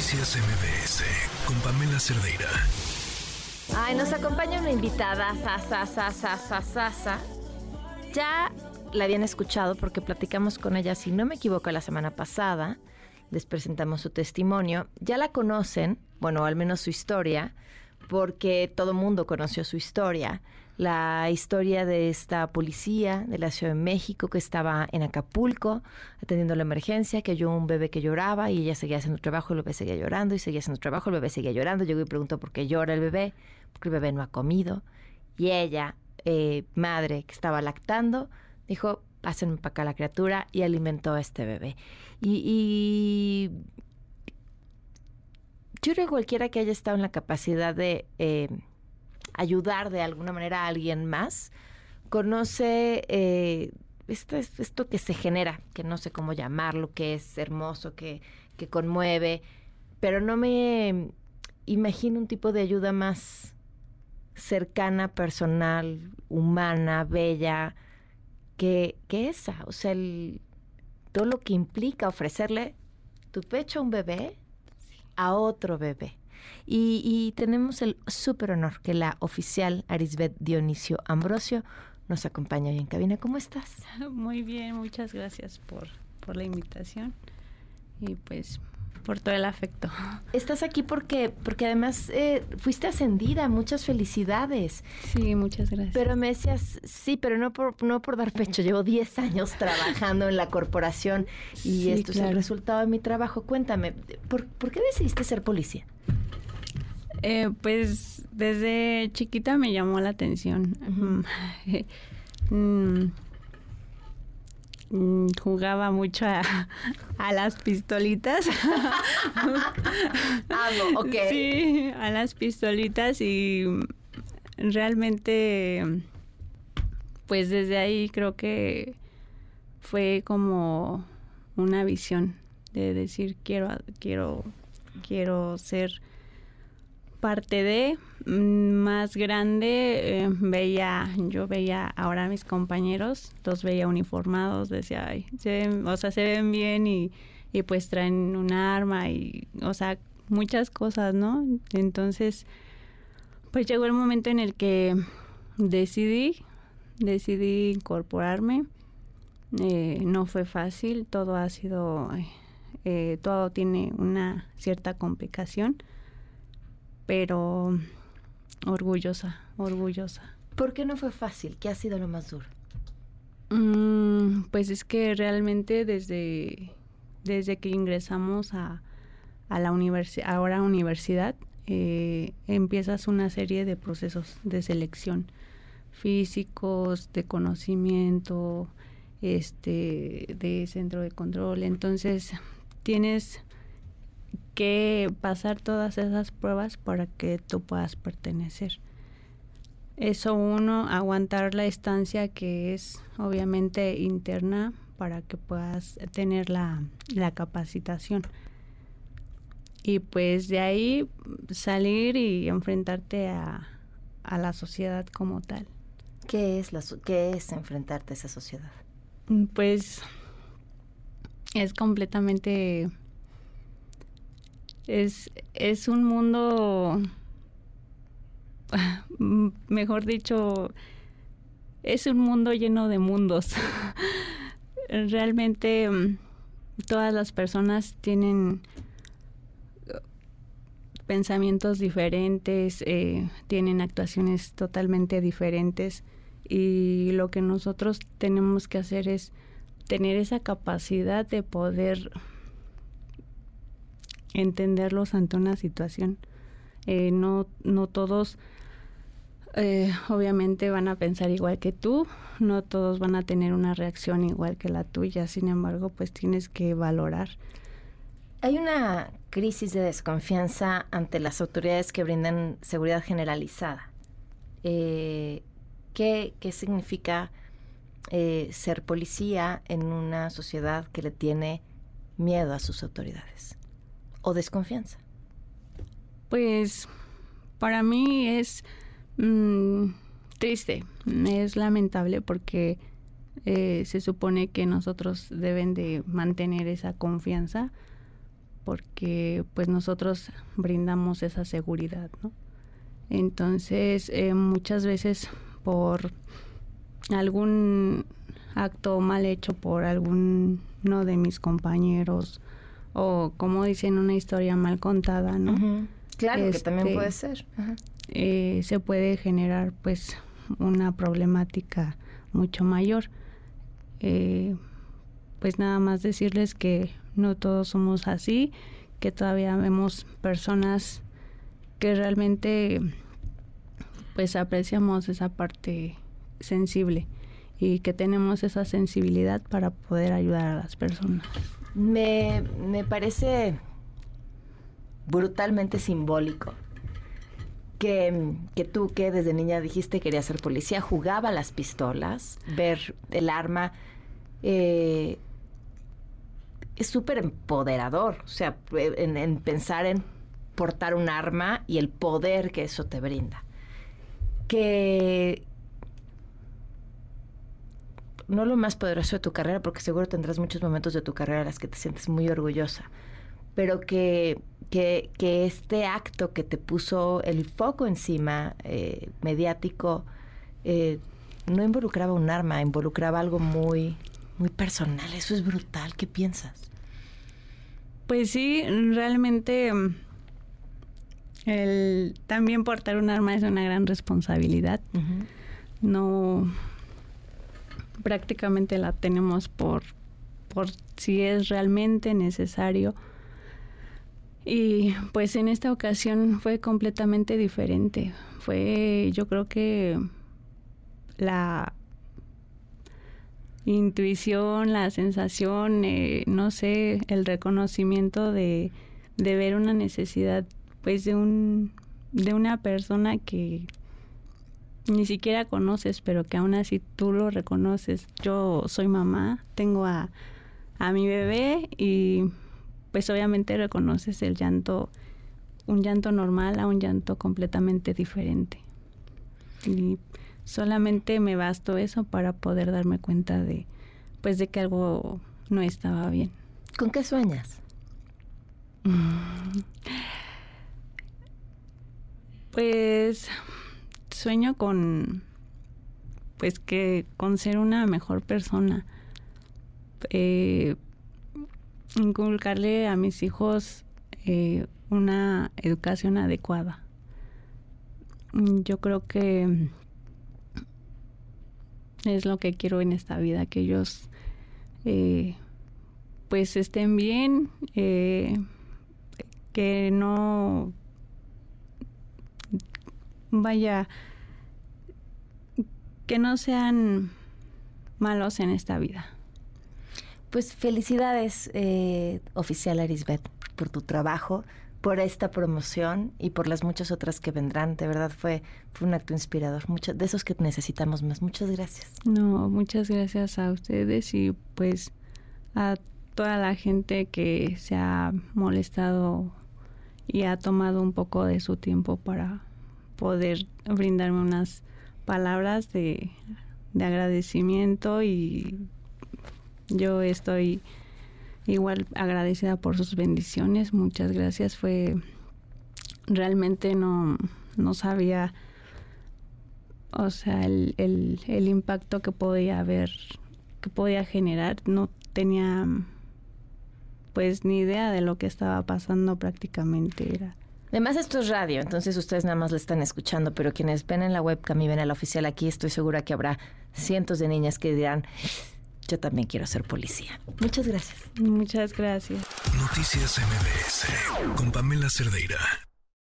Noticias MBS con Pamela Cerdeira. Ay, nos acompaña una invitada, sa, sa, sa, Ya la habían escuchado porque platicamos con ella, si no me equivoco, la semana pasada. Les presentamos su testimonio. Ya la conocen, bueno, al menos su historia, porque todo mundo conoció su historia la historia de esta policía de la Ciudad de México que estaba en Acapulco atendiendo la emergencia, que oyó un bebé que lloraba y ella seguía haciendo trabajo, el bebé seguía llorando y seguía haciendo trabajo, el bebé seguía llorando. Llegó y preguntó por qué llora el bebé, porque el bebé no ha comido. Y ella, eh, madre que estaba lactando, dijo, pásenme para acá la criatura y alimentó a este bebé. Y, yo creo que cualquiera que haya estado en la capacidad de... Eh, ayudar de alguna manera a alguien más, conoce eh, esto, esto que se genera, que no sé cómo llamarlo, que es hermoso, que, que conmueve, pero no me imagino un tipo de ayuda más cercana, personal, humana, bella, que, que esa. O sea, el, todo lo que implica ofrecerle tu pecho a un bebé a otro bebé. Y, tenemos el súper honor que la oficial Arisbet Dionisio Ambrosio nos acompaña hoy en cabina. ¿Cómo estás? Muy bien, muchas gracias por, por la invitación y pues por todo el afecto. Estás aquí porque, porque además eh, fuiste ascendida, muchas felicidades. Sí, muchas gracias. Pero me decías, sí, pero no por, no por dar pecho, llevo 10 años trabajando en la corporación y esto es el resultado de mi trabajo. Cuéntame, ¿por, ¿por qué decidiste ser policía? Eh, pues desde chiquita me llamó la atención. Mm, mm, jugaba mucho a, las pistolitas. ah, ok. Sí, a las pistolitas y realmente, pues desde ahí creo que fue como una visión de decir quiero, quiero, quiero ser parte de mm, más grande eh, veía yo veía ahora a mis compañeros los veía uniformados decía ay o sea se ven bien y, y pues traen un arma y o sea muchas cosas no entonces pues llegó el momento en el que decidí decidí incorporarme. Eh, no fue fácil todo ha sido eh, todo tiene una cierta complicación pero orgullosa, orgullosa. ¿Por qué no fue fácil? ¿Qué ha sido lo más duro? Mm, pues es que realmente desde, desde que ingresamos a, a la universidad, ahora universidad, eh, empiezas una serie de procesos de selección físicos, de conocimiento, este, de centro de control. Entonces tienes que pasar todas esas pruebas para que tú puedas pertenecer. Eso uno, aguantar la estancia que es obviamente interna para que puedas tener la, la capacitación. Y pues de ahí salir y enfrentarte a, a la sociedad como tal. ¿Qué es, la, ¿Qué es enfrentarte a esa sociedad? Pues es completamente es, es un mundo, mejor dicho, es un mundo lleno de mundos. Realmente mm, todas las personas tienen pensamientos diferentes, eh, tienen actuaciones totalmente diferentes y lo que nosotros tenemos que hacer es tener esa capacidad de poder entenderlos ante una situación. Eh, no, no todos eh, obviamente van a pensar igual que tú, no todos van a tener una reacción igual que la tuya, sin embargo, pues tienes que valorar. Hay una crisis de desconfianza ante las autoridades que brindan seguridad generalizada. Eh, ¿qué, ¿qué, significa ser policía en una sociedad que le tiene miedo a sus autoridades? O desconfianza? Pues para mí es mm, triste, es lamentable porque eh, se supone que nosotros deben de mantener esa confianza porque pues nosotros brindamos esa seguridad, ¿no? Entonces, eh, muchas veces por algún acto mal hecho por alguno de mis compañeros o como dicen una historia mal contada, ¿no? Claro, que también Este, puede ser. Ajá. eh, se puede generar pues una problemática mucho mayor. Eh, pues nada más decirles que no todos somos así, que todavía vemos personas que realmente pues apreciamos esa parte sensible y que tenemos esa sensibilidad para poder ayudar a las personas. Me, me parece brutalmente simbólico que, que tú que desde niña dijiste querías ser policía, jugaba las pistolas, ver el arma, eh, es súper empoderador, o sea, en, en pensar en portar un arma y el poder que eso te brinda. Que no lo más poderoso de tu carrera, porque seguro tendrás muchos momentos de tu carrera en las que te sientes muy orgullosa, pero que, que, que este acto que te puso el foco encima, eh, mediático, eh, no involucraba un arma, involucraba algo muy, muy personal. Eso es brutal. ¿Qué piensas? Pues sí, realmente el también portar un arma es una gran responsabilidad. No prácticamente la tenemos por por si es realmente necesario. Y pues en esta ocasión fue completamente diferente. Fue yo creo que la intuición, la sensación, eh, no sé, el reconocimiento de, de ver una necesidad, pues de un de una persona que ni siquiera conoces, pero que aún así tú lo reconoces. Yo soy mamá, tengo a, a mi bebé y pues obviamente reconoces el llanto, un llanto normal a un llanto completamente diferente. Y solamente me bastó eso para poder darme cuenta de pues de que algo no estaba bien. ¿Con qué sueñas? Pues sueño con pues que con ser una mejor persona. Eh, inculcarle a mis hijos eh, una educación adecuada. Yo creo que es lo que quiero en esta vida, que ellos eh, pues estén bien, que no vaya, que no sean malos en esta vida. Pues felicidades, eh, oficial Arisbet, por tu trabajo, por esta promoción y por las muchas otras que vendrán. De verdad fue, fue un acto inspirador. Mucho, de esos que necesitamos más. Muchas gracias. No, muchas gracias a ustedes y pues a toda la gente que se ha molestado y ha tomado un poco de su tiempo para poder brindarme unas palabras de, de agradecimiento y yo estoy igual agradecida por sus bendiciones. Muchas gracias. Fue realmente no, no sabía, o sea, el, el, impacto que podía haber, que podía generar. No tenía pues ni idea de lo que estaba pasando prácticamente. Era Además, esto es radio, entonces ustedes nada más le están escuchando, pero quienes ven en la webcam y ven a la oficial aquí, estoy segura que habrá cientos de niñas que dirán, yo también quiero ser policía. Muchas gracias. Muchas gracias. Noticias MBS con Pamela Cerdeira.